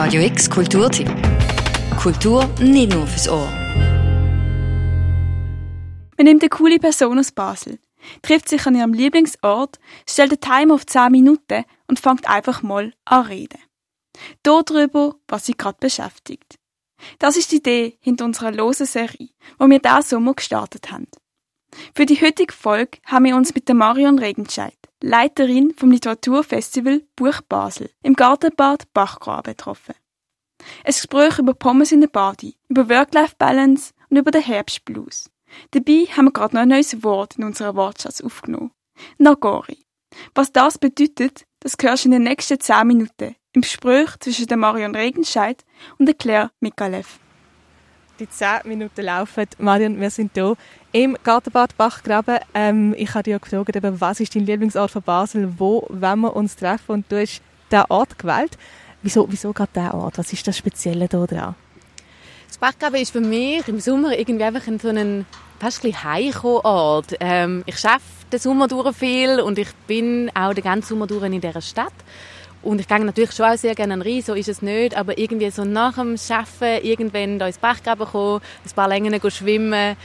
Radio X Kulturtipp. Kultur nicht nur fürs Ohr. Man nimmt eine coole Person aus Basel, trifft sich an ihrem Lieblingsort, stellt den Timer auf 10 Minuten und fängt einfach mal an reden. Darüber, was sie gerade beschäftigt. Das ist die Idee hinter unserer losen Serie, wo wir diesen Sommer gestartet haben. Für die heutige Folge haben wir uns mit der Marion Regenscheid, Leiterin vom Literaturfestival Buch Basel, im Gartenbad Bachgraben getroffen. Ein Gespräch über Pommes in der Body, über Work-Life-Balance und über den Herbstblues. Dabei haben wir gerade noch ein neues Wort in unserer Wortschatz aufgenommen. Nagori. Was das bedeutet, das hörst du in den nächsten 10 Minuten im Gespräch zwischen der Marion Regenscheid und der Claire Mikalev. Die 10 Minuten laufen. Marion, wir sind hier im Gartenbad Bachgraben. Ähm, ich habe dich ja gefragt, was ist dein Lieblingsort von Basel? Wo wollen wir uns treffen? Und du hast diesen Ort gewählt. Wieso, wieso gerade dieser Ort? Was ist das Spezielle hier dran? Das Bachgraben ist für mich im Sommer irgendwie einfach ein so ein fast ein Heiko-Ort. Ähm, ich arbeite den Sommer durch viel und ich bin auch den ganzen Sommer durch in dieser Stadt. Und ich gehe natürlich schon auch sehr gerne an Rhein, so ist es nicht, aber irgendwie so nach dem Arbeiten irgendwann da ins Bachgraben kommen, ein paar Längen schwimmen,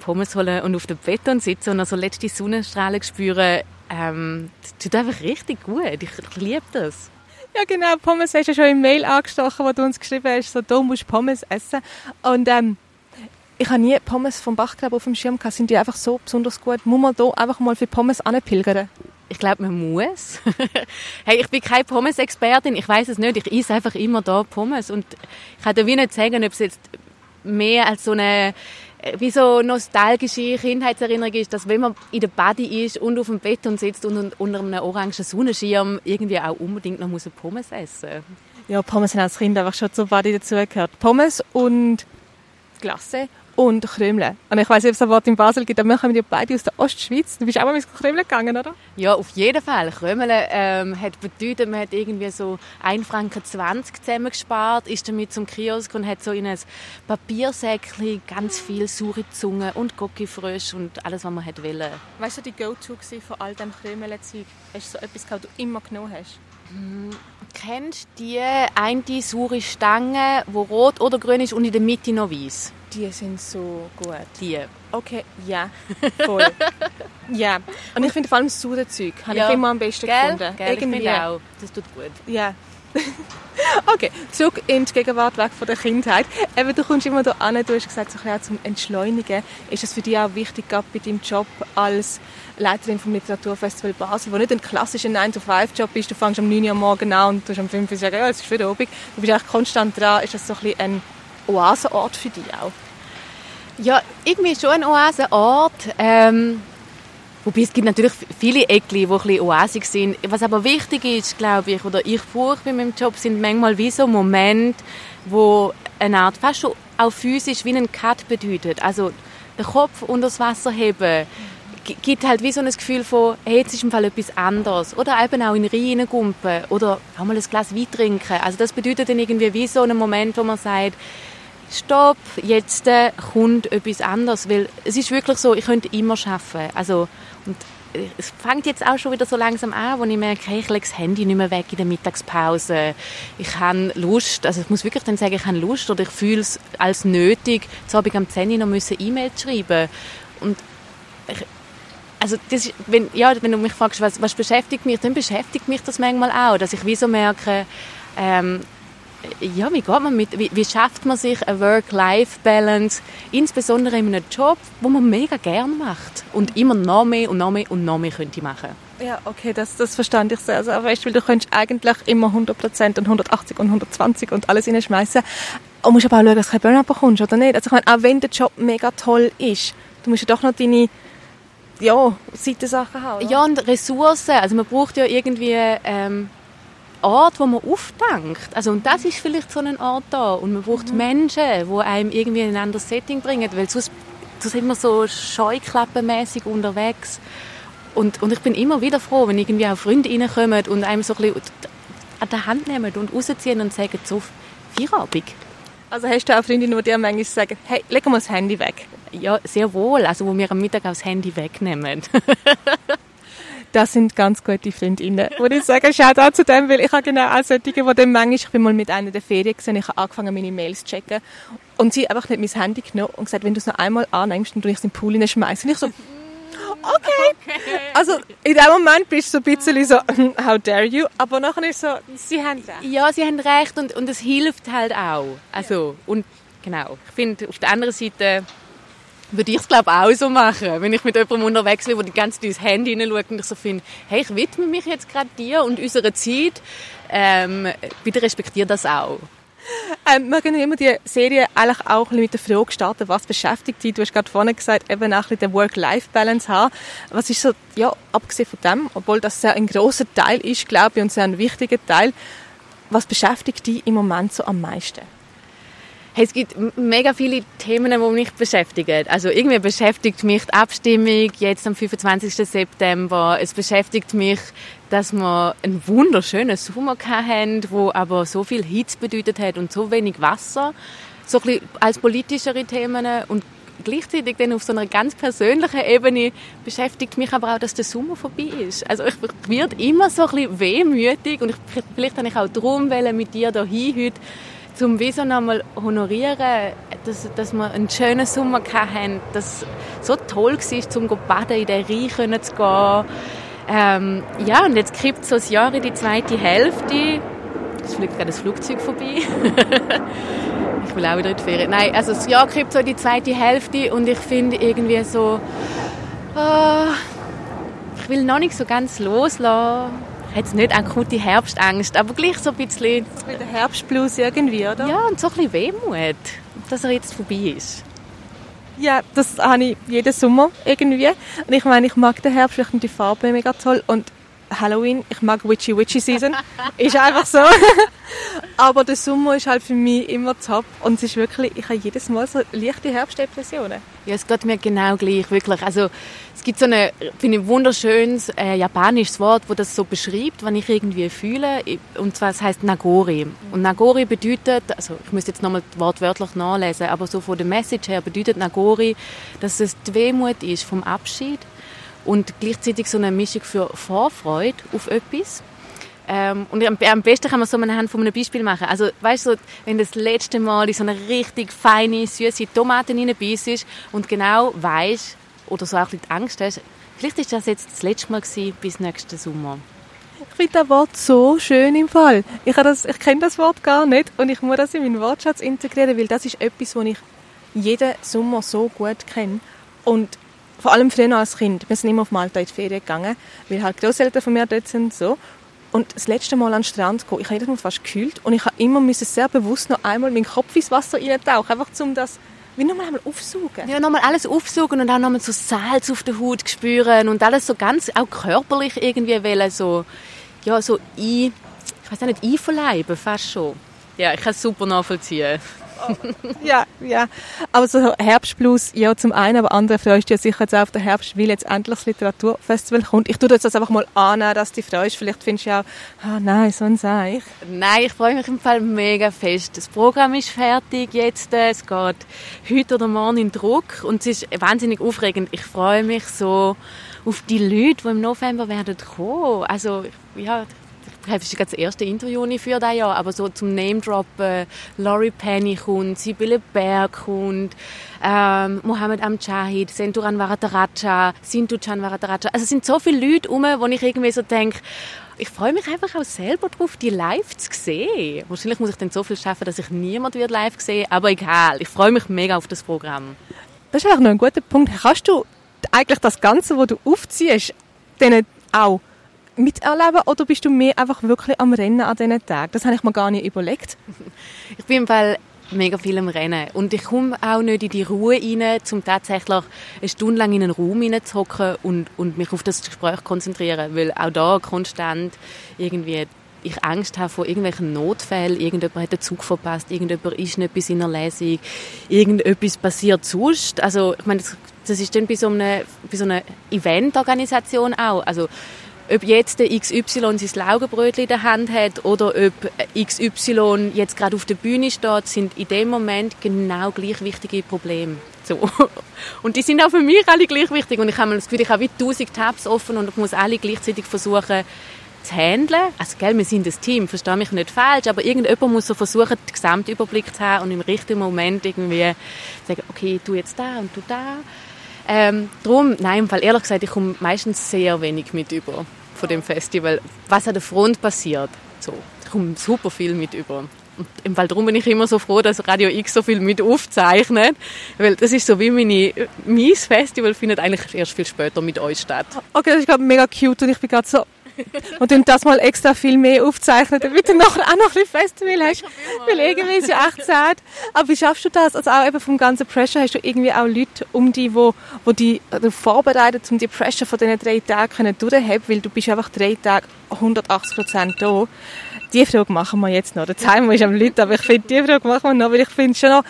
Pommes holen und auf dem Beton sitzen und also letzte Sonnenstrahlen spüren, ähm, das tut einfach richtig gut. Ich, ich liebe das. Ja, genau. Pommes hast du schon im Mail angestochen, wo du uns geschrieben hast, so, du musst Pommes essen. Und ähm, ich habe nie Pommes vom Bachgraben auf dem Schirm gehabt. Sind die einfach so besonders gut? Muss man hier einfach mal für Pommes anpilgern? Ich glaube, man muss. hey, ich bin keine Pommes-Expertin. Ich weiß es nicht. Ich esse einfach immer da Pommes. Und ich kann dir wie nicht sagen, ob es jetzt mehr als so eine wie so nostalgische Kindheitserinnerung ist, dass wenn man in der Body ist und auf dem Beton sitzt und unter einem orangen Sonnenschirm irgendwie auch unbedingt noch muss Pommes essen Ja, Pommes haben als Kind einfach schon zur Body dazugehört. Pommes und Glasse und Krümle. Und ich weiß nicht, ob es ein Wort in Basel gibt, aber wir kommen ja beide aus der Ostschweiz. Du bist auch mal mit Krümle gegangen, oder? Ja, auf jeden Fall. Krümle ähm, hat bedeutet, man hat irgendwie so 1 Franken 20 zusammengespart, ist damit zum Kiosk und hat so in ein Papiersäckchen ganz viel saure Zunge und Gocki-Frösch und alles, was man hat wollte. Weißt du, die Go-To von all dem Krümle-Zeug? Hast du so etwas gehabt, das du immer genommen hast? Mm, kennst du die eine saure Stange, die rot oder grün ist und in der Mitte noch weiß? Die sind so gut. Die. Okay, ja, voll. ja. Und ich finde vor allem das saure Zeug habe ja. ich immer am besten Gell? gefunden. Gell, Irgendwie. Ich auch. Das tut gut. Ja. okay, zurück in die Gegenwart, weg von der Kindheit. Eben, du kommst immer hier an, du hast gesagt, so ein zum Entschleunigen. Ist es für dich auch wichtig, gerade bei deinem Job als Leiterin vom Literaturfestival Basel, wo nicht ein klassischer 9-to-5-Job ist, du fängst um 9 Uhr morgens an und du hast um 5 Uhr sagen, ja, es ist wieder Abend. Du bist eigentlich konstant dran. Ist das so ein, bisschen ein Oasenort für dich auch? Ja, irgendwie schon ein Oasenort. Ähm, wobei es gibt natürlich viele Ecken, die ein bisschen oasig sind. Was aber wichtig ist, glaube ich, oder ich brauche bei meinem Job, sind manchmal wie so Momente, wo eine Art fast schon auch physisch wie ein Cut bedeutet. Also den Kopf unter das Wasser heben, gibt halt wie so ein Gefühl von, hey, jetzt ist im Fall etwas anderes. Oder eben auch in den Rhein gumpen oder auch mal ein Glas Wein trinken. Also das bedeutet dann irgendwie wie so einen Moment, wo man sagt, stopp, jetzt äh, kommt etwas anderes. Weil es ist wirklich so, ich könnte immer arbeiten. Also, und äh, es fängt jetzt auch schon wieder so langsam an, wo ich merke, ich lege das Handy nicht mehr weg in der Mittagspause. Ich habe Lust, also ich muss wirklich dann sagen, ich habe Lust oder ich fühle es als nötig, zu Abend am 10 Uhr noch E-Mail schreiben. Und ich, also das ist, wenn, ja, wenn du mich fragst, was, was beschäftigt mich, dann beschäftigt mich das manchmal auch, dass ich wie so merke, ähm, ja, wie geht man mit, wie, wie schafft man sich eine Work-Life-Balance, insbesondere in einem Job, wo man mega gern macht und immer noch mehr und noch mehr und noch mehr könnte machen. Ja, okay, das, das verstand ich sehr, sehr weißt, weil du könntest eigentlich immer 100% und 180 und 120 und alles reinschmeißen. Du musst aber auch schauen, dass du kein Burnout bekommst, oder nicht? Also ich meine, auch wenn der Job mega toll ist, du musst ja doch noch deine ja, Seitensachen haben. Oder? Ja, und Ressourcen. Also man braucht ja irgendwie ähm, Ort, wo man aufdenkt. Also, und das ist vielleicht so ein Ort da. Und man braucht mhm. Menschen, die einem irgendwie in ein anderes Setting bringen, weil sonst, sonst sind wir so scheuklappenmäßig unterwegs. Und, und ich bin immer wieder froh, wenn irgendwie auch Freunde reinkommen und einem so ein bisschen an der Hand nehmen und rausziehen und sagen, so, Feierabend. Also hast du auch Freundinnen, die dir manchmal sagen, hey, leg mal das Handy weg? Ja, sehr wohl. Also wo wir am Mittag auch das Handy wegnehmen. Das sind ganz gute Freundinnen. Würde ich sagen, schaut auch zu dem, weil ich habe genau auch solche, die dann manchmal, ich bin mal mit einer der Ferien gesehen, ich habe angefangen, meine Mails zu checken und sie einfach nicht mein Handy genommen und gesagt, wenn du es noch einmal annimmst, dann tue ich es in den Pool schmeißen. Und ich so, okay. Also in dem Moment bist du so ein bisschen so, how dare you? Aber nachher ist so, sie haben recht. Ja, sie haben recht und, und es hilft halt auch. Also, und genau, ich finde, auf der anderen Seite würde ich es glaube auch so machen, wenn ich mit jemandem unterwegs bin, der die ganze Zeit ins Handy hineinschaut und ich so finde, hey, ich widme mich jetzt gerade dir und unserer Zeit, ähm, bitte respektiere das auch. Ähm, wir können immer die Serie eigentlich auch mit der Frage starten, was beschäftigt dich? Du hast gerade vorhin gesagt, eben auch den Work-Life-Balance haben. Was ist so, ja, abgesehen von dem, obwohl das sehr ein großer Teil ist, glaube ich, und sehr ein wichtiger Teil, was beschäftigt dich im Moment so am meisten? Hey, es gibt mega viele Themen, die mich beschäftigen. Also irgendwie beschäftigt mich die Abstimmung jetzt am 25. September. Es beschäftigt mich, dass wir einen wunderschönen Sommer hatten, wo aber so viel Hitze bedeutet hat und so wenig Wasser. So ein bisschen als politischere Themen und gleichzeitig dann auf so einer ganz persönlichen Ebene beschäftigt mich aber auch, dass der Sommer vorbei ist. Also ich werde immer so ein bisschen wehmütig und ich, vielleicht habe ich auch darum mit dir hier heute zum Wieso nochmal honorieren, dass, dass wir einen schönen Sommer hatten, dass es so toll war, zum baden in den Rhein zu gehen. Ähm, ja, und jetzt kippt so das Jahr in die zweite Hälfte. Es fliegt gerade das Flugzeug vorbei. ich will auch wieder in die Ferien. Nein, also das Jahr kippt so in die zweite Hälfte und ich finde irgendwie so, oh, ich will noch nicht so ganz loslassen jetzt nicht akute Herbstangst, aber gleich so ein bisschen... So ein Herbstblues irgendwie, oder? Ja, und so ein bisschen Wehmut, dass er jetzt vorbei ist. Ja, das habe ich jeden Sommer irgendwie. Und ich meine, ich mag den Herbst, ich finde die Farbe mega toll. Und Halloween, ich mag Witchy Witchy Season. ist einfach so. Aber der Sommer ist halt für mich immer top. Und es ist wirklich, ich habe jedes Mal so leichte Herbstdepressionen. Ja, es geht mir genau gleich, wirklich. Also, es gibt so ein, finde ich, wunderschönes äh, japanisches Wort, wo das so beschreibt, was ich irgendwie fühle. Und zwar, es heißt Nagori. Und Nagori bedeutet, also, ich müsste jetzt nochmal wortwörtlich nachlesen, aber so von der Message her bedeutet Nagori, dass es die Wehmut ist vom Abschied und gleichzeitig so eine Mischung für Vorfreude auf etwas. Ähm, und am, besten kann man so anhand von einem Beispiel machen. Also, weißt du, so, wenn das letzte Mal in so eine richtig feine, süße Tomaten reinbeißt und genau weißt, oder so auch ein bisschen Angst hast, vielleicht ist das jetzt das letzte Mal gewesen, bis nächsten Sommer. Ich finde das Wort so schön im Fall. Ich, ich kenne das Wort gar nicht und ich muss das in meinen Wortschatz integrieren, weil das ist etwas, was ich jeden Sommer so gut kenne. Und vor allem früher als Kind. Wir sind immer auf Malta in die Ferien gegangen, weil halt Großeltern von mir dort sind so. Und das letzte Mal an den Strand gekommen, ich habe jedes Mal fast gekühlt und ich habe immer müssen sehr bewusst noch einmal meinen Kopf ins Wasser reintauchen, einfach um das wie nochmal einmal aufsaugen. Ja, nochmal alles aufsaugen und auch nochmal so Salz auf der Haut spüren und alles so ganz, auch körperlich irgendwie wollen, so, ja, so ein, ich weiß nicht, einverleiben fast schon. Ja, ich kann es super nachvollziehen ja, ja. Aber so Herbstblues, ja, zum einen, aber andere freust du ja sicher jetzt auch auf den Herbst, weil jetzt endlich das Literaturfestival kommt. Ich tue jetzt das einfach mal annehmen, dass du dich freust. Vielleicht findest du ja auch, ah, nein, so ein Seich. Nein, ich freue mich im Fall mega fest. Das Programm ist fertig jetzt. Es geht heute oder morgen in Druck und es ist wahnsinnig aufregend. Ich freue mich so auf die Leute, die im November werden kommen. Also, ja, das ist das erste Interview für dieses Jahr, aber so zum Name-Droppen, Laurie Penny kommt, Sibylle Berg kommt, ähm, Mohammed Amjahid, Senturan Varadaraja, Sintuchan Varadaraja. Also es sind so viele Leute um, wo ich irgendwie so denke, ich freue mich einfach auch selber darauf, die live zu sehen. Wahrscheinlich muss ich dann so viel schaffen, dass ich niemand wird live sehen aber egal. Ich freue mich mega auf das Programm. Das ist eigentlich noch ein guter Punkt. Kannst du eigentlich das Ganze, was du aufziehst, denen auch miterleben oder bist du mehr einfach wirklich am Rennen an diesen Tagen? Das habe ich mir gar nicht überlegt. Ich bin im Fall mega viel am Rennen und ich komme auch nicht in die Ruhe rein, um tatsächlich eine Stunde lang in einen Raum hineinzuhocken und, und mich auf das Gespräch konzentrieren, weil auch da konstant irgendwie ich Angst habe vor irgendwelchen Notfällen, irgendjemand hat den Zug verpasst, irgendjemand ist nicht bei seiner Lesung, irgendetwas passiert sonst. Also ich meine, das, das ist dann bei so einer, so einer Eventorganisation auch. Also ob jetzt der XY sein Laugenbrötchen in der Hand hat oder ob XY jetzt gerade auf der Bühne steht, sind in dem Moment genau gleich wichtige Probleme. So. Und die sind auch für mich alle gleich wichtig. Und ich habe das Gefühl, ich habe wie tausend Tabs offen und ich muss alle gleichzeitig versuchen zu handeln. Also, gell, wir sind ein Team, verstehe mich nicht falsch, aber irgendjemand muss so versuchen, den Gesamtüberblick zu haben und im richtigen Moment irgendwie sagen, okay, du jetzt da und du da. Ähm, darum, nein, weil ehrlich gesagt, ich komme meistens sehr wenig mit über von dem Festival. Was an der Front passiert, so, ich komme super viel mit über. Und Fall darum bin ich immer so froh, dass Radio X so viel mit aufzeichnet, weil das ist so wie meine, mein Festival findet eigentlich erst viel später mit euch statt. Okay, das ist gerade mega cute und ich bin gerade so und dann das mal extra viel mehr aufzeichnen, damit du nachher auch noch ein bisschen Festival hast. Weil irgendwie ist ja echt sad. Aber wie schaffst du das? Also auch eben vom ganzen Pressure hast du irgendwie auch Leute um dich, wo, wo die vorbereiten, um die Pressure von diesen drei Tagen durchzuhaben, weil du bist einfach drei Tage 180 Prozent da. Die Frage machen wir jetzt noch. Der Timer ist am Leuten, aber ich finde, die Frage machen wir noch, weil ich finde es schon noch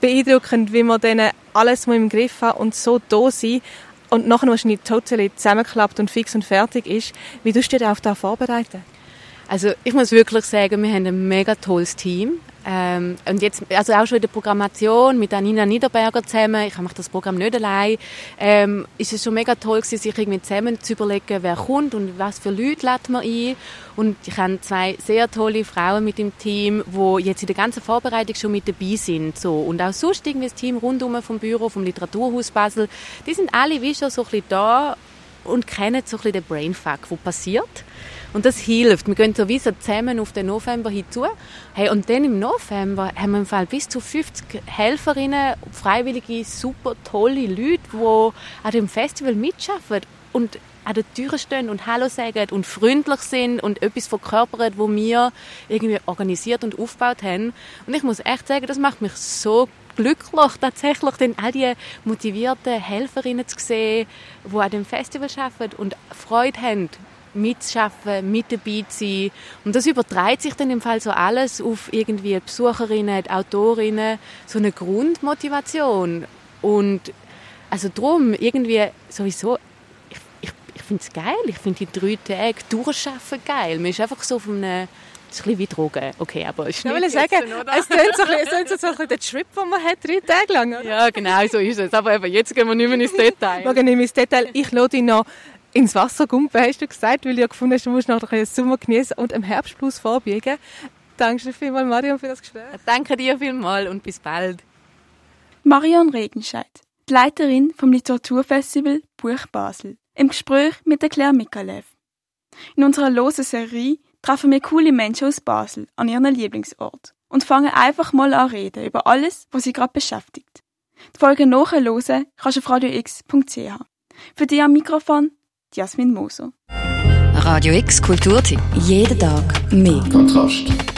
beeindruckend, wie man denen alles im Griff hat und so da sein und nachher wahrscheinlich total zusammenklappt und fix und fertig ist. Wie tust du dich auf das vorbereiten? Also ich muss wirklich sagen, wir haben ein mega tolles Team. Ähm, und jetzt, also auch schon in der Programmation mit Anina Niederberger zusammen, ich mache das Programm nicht allein, ähm, ist es schon mega toll gewesen, sich irgendwie zusammen zu überlegen, wer kommt und was für Leute laden wir ein. Und ich habe zwei sehr tolle Frauen mit im Team, die jetzt in der ganzen Vorbereitung schon mit dabei sind. So. Und auch sonst irgendwie das Team rundum vom Büro, vom Literaturhaus Basel, die sind alle wie schon so ein bisschen da und kennen so ein bisschen den Brainfuck, der passiert. Und das hilft. Wir gehen sowieso zusammen auf den November hinzu. Hey, und dann im November haben wir im Fall bis zu 50 Helferinnen, freiwillige, super tolle Leute, die an dem Festival mitschaffen und an der Tür stehen und Hallo sagen und freundlich sind und etwas verkörpern, wo wir irgendwie organisiert und aufgebaut haben. Und ich muss echt sagen, das macht mich so glücklich, tatsächlich dann all die motivierten Helferinnen zu sehen, die an dem Festival arbeiten und Freude haben mitzuschaffen, mit dabei zu sein. Und das überträgt sich dann im Fall so alles auf irgendwie Besucherinnen, Autorinnen, so eine Grundmotivation. Und also drum irgendwie sowieso, ich, ich, ich finde es geil, ich finde die drei Tage durchschaffen geil. Man ist einfach so auf einem ist ein bisschen wie Drogen. Okay, aber ich will sagen, es tönt so ein bisschen, so ein bisschen der Trip, den man hat, drei Tage lang, oder? Ja, genau, so ist es. Aber eben, jetzt gehen wir nicht mehr ins Detail. Wir gehen nicht mehr ins Detail. Ich lade dich noch ins Wasser gumpen, hast du gesagt, weil du ja gefunden hast, du musst noch den Sommer genießen und im Herbstblues vorbiegen. Danke dir vielmals, Marion, für das Gespräch. Danke dir vielmals und bis bald. Marion Regenscheid, die Leiterin vom Literaturfestival Buch Basel, im Gespräch mit der Claire Mikalev. In unserer losen Serie treffen wir coole Menschen aus Basel an ihren Lieblingsort und fangen einfach mal an reden über alles, was sie gerade beschäftigt. Die Folge nachhören kannst du auf radiox.ch. Für dich am Mikrofon Jasmin Moser. Radio X Kulturtipp. Jeden Tag mehr. Kontrast.